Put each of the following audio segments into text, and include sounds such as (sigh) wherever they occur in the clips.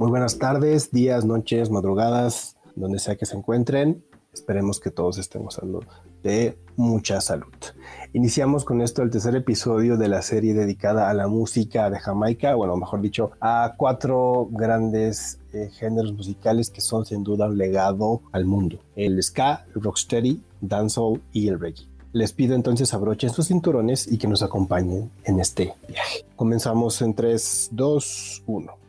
Muy buenas tardes, días, noches, madrugadas, donde sea que se encuentren. Esperemos que todos estén gozando de mucha salud. Iniciamos con esto el tercer episodio de la serie dedicada a la música de Jamaica, bueno, mejor dicho, a cuatro grandes eh, géneros musicales que son sin duda un legado al mundo. El ska, el rocksteady, dancehall y el reggae. Les pido entonces abrochen sus cinturones y que nos acompañen en este viaje. Comenzamos en 3, 2, 1.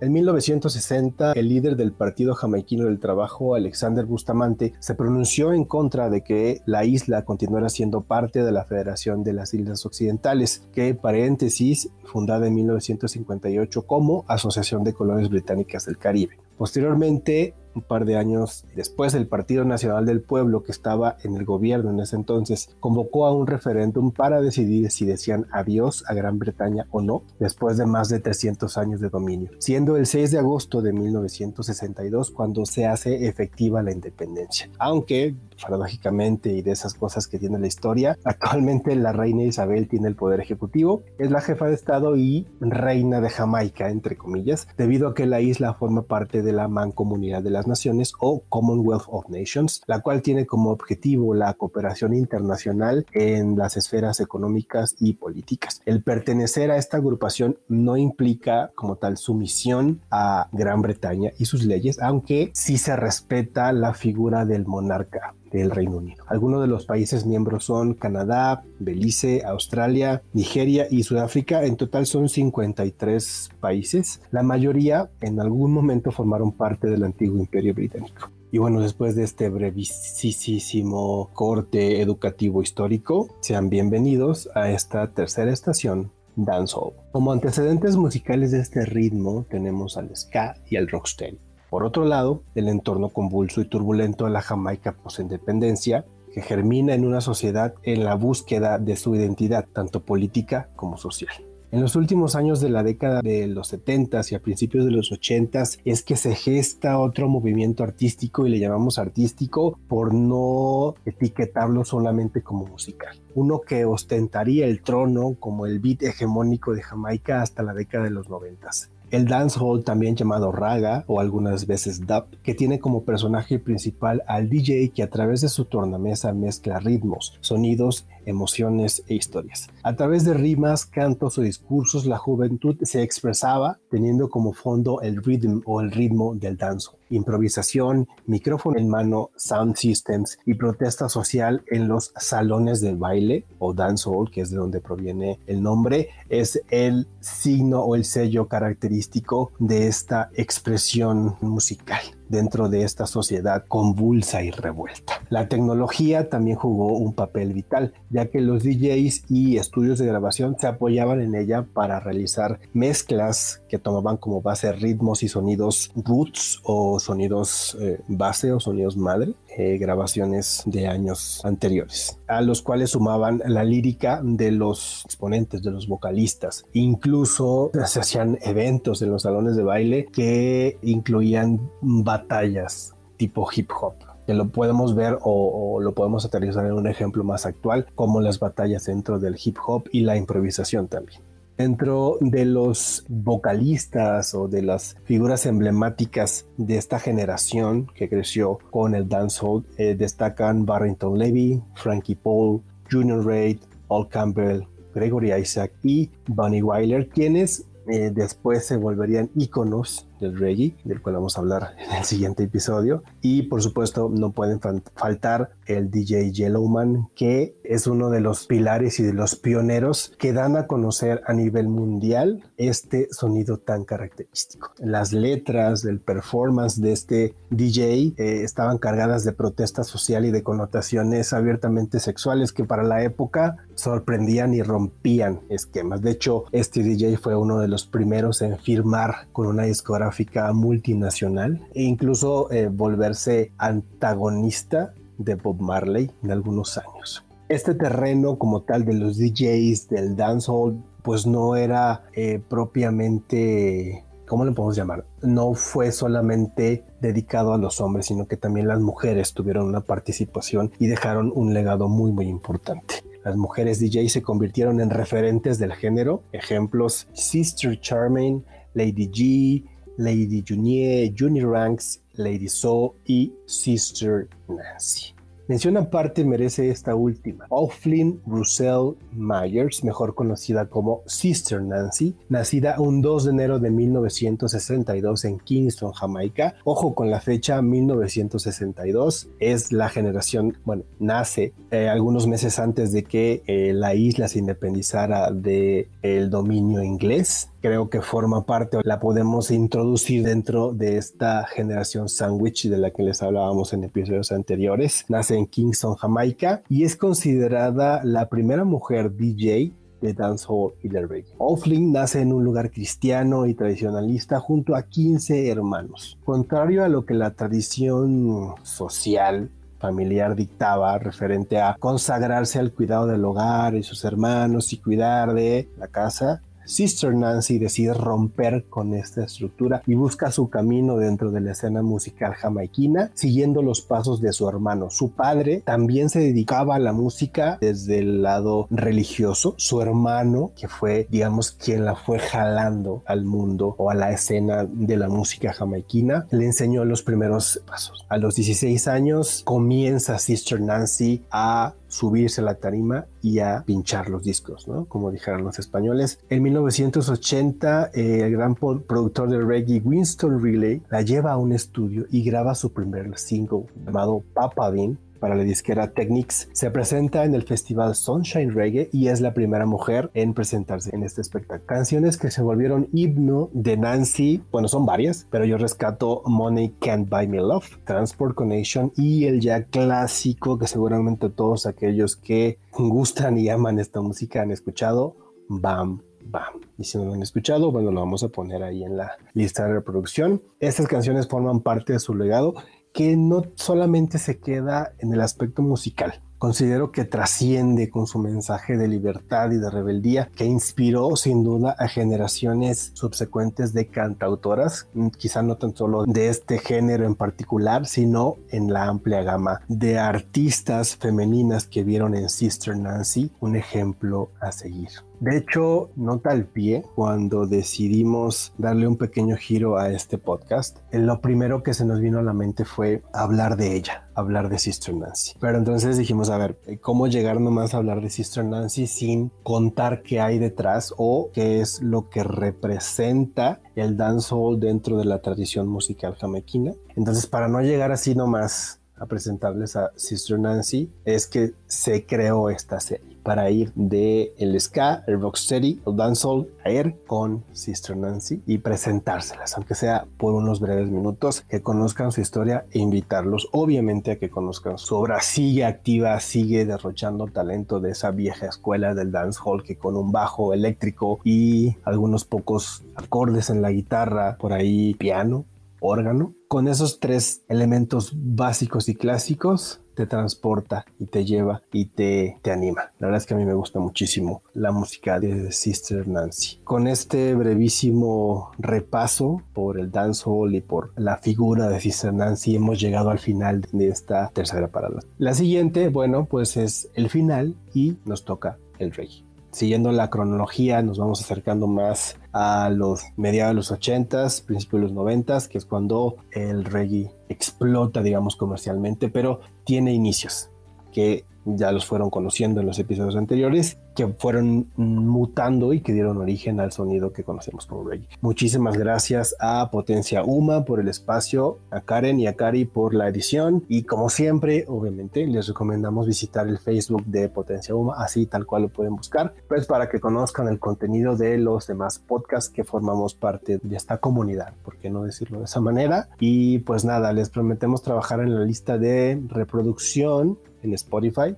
En 1960, el líder del Partido Jamaiquino del Trabajo, Alexander Bustamante, se pronunció en contra de que la isla continuara siendo parte de la Federación de las Islas Occidentales, que, paréntesis, fundada en 1958 como Asociación de Colonias Británicas del Caribe. Posteriormente, un par de años después, el Partido Nacional del Pueblo, que estaba en el gobierno en ese entonces, convocó a un referéndum para decidir si decían adiós a Gran Bretaña o no, después de más de 300 años de dominio, siendo el 6 de agosto de 1962 cuando se hace efectiva la independencia. Aunque, paradójicamente, y de esas cosas que tiene la historia, (laughs) actualmente la reina Isabel tiene el poder ejecutivo, es la jefa de Estado y reina de Jamaica, entre comillas, debido a que la isla forma parte de la mancomunidad de las Naciones o Commonwealth of Nations, la cual tiene como objetivo la cooperación internacional en las esferas económicas y políticas. El pertenecer a esta agrupación no implica como tal sumisión a Gran Bretaña y sus leyes, aunque sí se respeta la figura del monarca del Reino Unido. Algunos de los países miembros son Canadá, Belice, Australia, Nigeria y Sudáfrica. En total son 53 países. La mayoría en algún momento formaron parte del antiguo imperio británico. Y bueno, después de este brevísimo corte educativo histórico, sean bienvenidos a esta tercera estación Dancehall. Como antecedentes musicales de este ritmo tenemos al ska y al rocksteady. Por otro lado, el entorno convulso y turbulento de la Jamaica post-independencia, que germina en una sociedad en la búsqueda de su identidad, tanto política como social. En los últimos años de la década de los 70 y a principios de los 80 es que se gesta otro movimiento artístico y le llamamos artístico por no etiquetarlo solamente como musical. Uno que ostentaría el trono como el beat hegemónico de Jamaica hasta la década de los 90 el dancehall también llamado raga o algunas veces dub, que tiene como personaje principal al DJ que a través de su tornamesa mezcla ritmos, sonidos, emociones e historias. A través de rimas, cantos o discursos, la juventud se expresaba teniendo como fondo el rhythm o el ritmo del dancehall improvisación, micrófono en mano, sound systems y protesta social en los salones del baile o dancehall, que es de donde proviene el nombre, es el signo o el sello característico de esta expresión musical dentro de esta sociedad convulsa y revuelta. La tecnología también jugó un papel vital, ya que los DJs y estudios de grabación se apoyaban en ella para realizar mezclas que tomaban como base ritmos y sonidos roots o sonidos eh, base o sonidos madre, eh, grabaciones de años anteriores, a los cuales sumaban la lírica de los exponentes, de los vocalistas. Incluso se hacían eventos en los salones de baile que incluían batallas tipo hip hop que lo podemos ver o, lo podemos aterrizar en un ejemplo más actual, como las batallas dentro del hip hop y la improvisación también. Dentro de los vocalistas o de las figuras emblemáticas de esta generación que creció con el dancehall, eh, destacan Barrington Levy, Frankie Paul, Junior Reid, Al Campbell, Gregory Isaac y Bunny Wyler, quienes eh, después se volverían íconos del reggae, del cual vamos a hablar (laughs) en el siguiente episodio. Y por supuesto no pueden faltar el DJ Yellowman, que es uno de los pilares y de los pioneros que dan a conocer a nivel mundial este sonido tan característico. Las letras del performance de este DJ eh, estaban cargadas de protesta social y de connotaciones abiertamente sexuales que para la época sorprendían y rompían esquemas. De hecho, este DJ fue uno de los primeros en firmar con una discográfica multinacional e incluso eh, volverse antagonista de Bob Marley en algunos años. Este terreno como tal de los DJs del dancehall pues no era eh, propiamente ¿cómo le podemos llamar? No fue solamente dedicado a los hombres, sino que también las mujeres tuvieron una participación y dejaron un legado muy, muy importante. Las mujeres DJ se convirtieron en referentes del género, ejemplos Sister Charmaine, Lady G, Lady Junier, Juni Ranks, Lady So y Sister Nancy. Mención aparte merece esta última. O'Flynn Russell Myers, mejor conocida como Sister Nancy, nacida un 2 de enero de 1962 en Kingston, Jamaica. Ojo con la fecha 1962, es la generación, bueno, nace eh, algunos meses antes de que eh, la isla se independizara del el dominio inglés creo que forma parte, la podemos introducir dentro de esta generación sandwich de la que les hablábamos en episodios anteriores. Nace en Kingston, Jamaica, y es considerada la primera mujer DJ de dancehall y del reggae. O'Flynn nace en un lugar cristiano y tradicionalista junto a 15 hermanos. Contrario a lo que la tradición social familiar dictaba referente a consagrarse al cuidado del hogar y sus hermanos y cuidar de la casa, Sister Nancy decide romper con esta estructura y busca su camino dentro de la escena musical jamaiquina, siguiendo los pasos de su hermano. Su padre también se dedicaba a la música desde el lado religioso. Su hermano, que fue, digamos, quien la fue jalando al mundo o a la escena de la música jamaiquina, le enseñó los primeros pasos. A los 16 años comienza Sister Nancy a subirse a la tarima y a pinchar los discos, ¿no? Como dijeron los españoles. En 1980, eh, el gran productor de reggae Winston Riley la lleva a un estudio y graba su primer single llamado Papa Bean, para la disquera Technics. Se presenta en el festival Sunshine Reggae y es la primera mujer en presentarse en este espectáculo. Canciones que se volvieron himno de Nancy, bueno, son varias, pero yo rescato Money Can't Buy Me Love, Transport Connection y el ya clásico que seguramente todos aquellos que gustan y aman esta música han escuchado, Bam Bam. Y si no lo han escuchado, bueno, lo vamos a poner ahí en la lista de reproducción. Estas canciones forman parte de su legado que no solamente se queda en el aspecto musical, considero que trasciende con su mensaje de libertad y de rebeldía que inspiró sin duda a generaciones subsecuentes de cantautoras, mm, quizá no tan solo de este género en particular, sino en la amplia gama de artistas femeninas que vieron en Sister Nancy un ejemplo a seguir. De hecho, nota al pie, cuando decidimos darle un pequeño giro a este podcast, lo primero que se nos vino a la mente fue hablar de ella, hablar de Sister Nancy. Pero entonces dijimos, a ver, ¿cómo llegar nomás a hablar de Sister Nancy sin contar qué hay detrás o qué es lo que representa el dancehall dentro de la tradición musical jamaiquina? Entonces, para no llegar así nomás a presentarles a Sister Nancy, es que se creó esta serie para ir de el ska, el rocksteady, el dancehall a ir con Sister Nancy y presentárselas, aunque sea por unos breves minutos, que conozcan su historia e invitarlos obviamente a que conozcan su obra. Sigue activa, sigue derrochando talento de esa vieja escuela del dancehall que con un bajo eléctrico y algunos pocos acordes en la guitarra, por ahí piano, órgano. Con esos tres elementos básicos y clásicos, te transporta y te lleva y te, te anima. La verdad es que a mí me gusta muchísimo la música de Sister Nancy. Con este brevísimo repaso por el dancehall y por la figura de Sister Nancy hemos llegado al final de esta tercera parada. La siguiente, bueno, pues es el final y nos toca el rey siguiendo la cronología, nos vamos acercando más a los mediados de los 80s, principios de los 90s, que es cuando el reggae explota, digamos, comercialmente, pero tiene inicios que ya los fueron conociendo en los episodios anteriores que fueron mutando y que dieron origen al sonido que conocemos como reggae. Muchísimas gracias a Potencia Uma por el espacio, a Karen y a Kari por la edición y como siempre, obviamente, les recomendamos visitar el Facebook de Potencia Uma, así tal cual lo pueden buscar, pues para que conozcan el contenido de los demás podcasts que formamos parte de esta comunidad, por qué no decirlo de esa manera. Y pues nada, les prometemos trabajar en la lista de reproducción en Spotify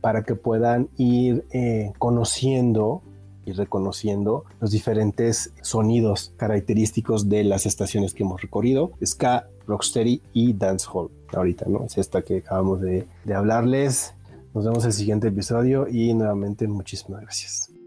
para que puedan ir eh, conociendo y reconociendo los diferentes sonidos característicos de las estaciones que hemos recorrido, ska, rocksteady y dancehall. Ahorita, ¿no? Es esta que acabamos de, de hablarles. Nos vemos en el siguiente episodio y nuevamente muchísimas gracias.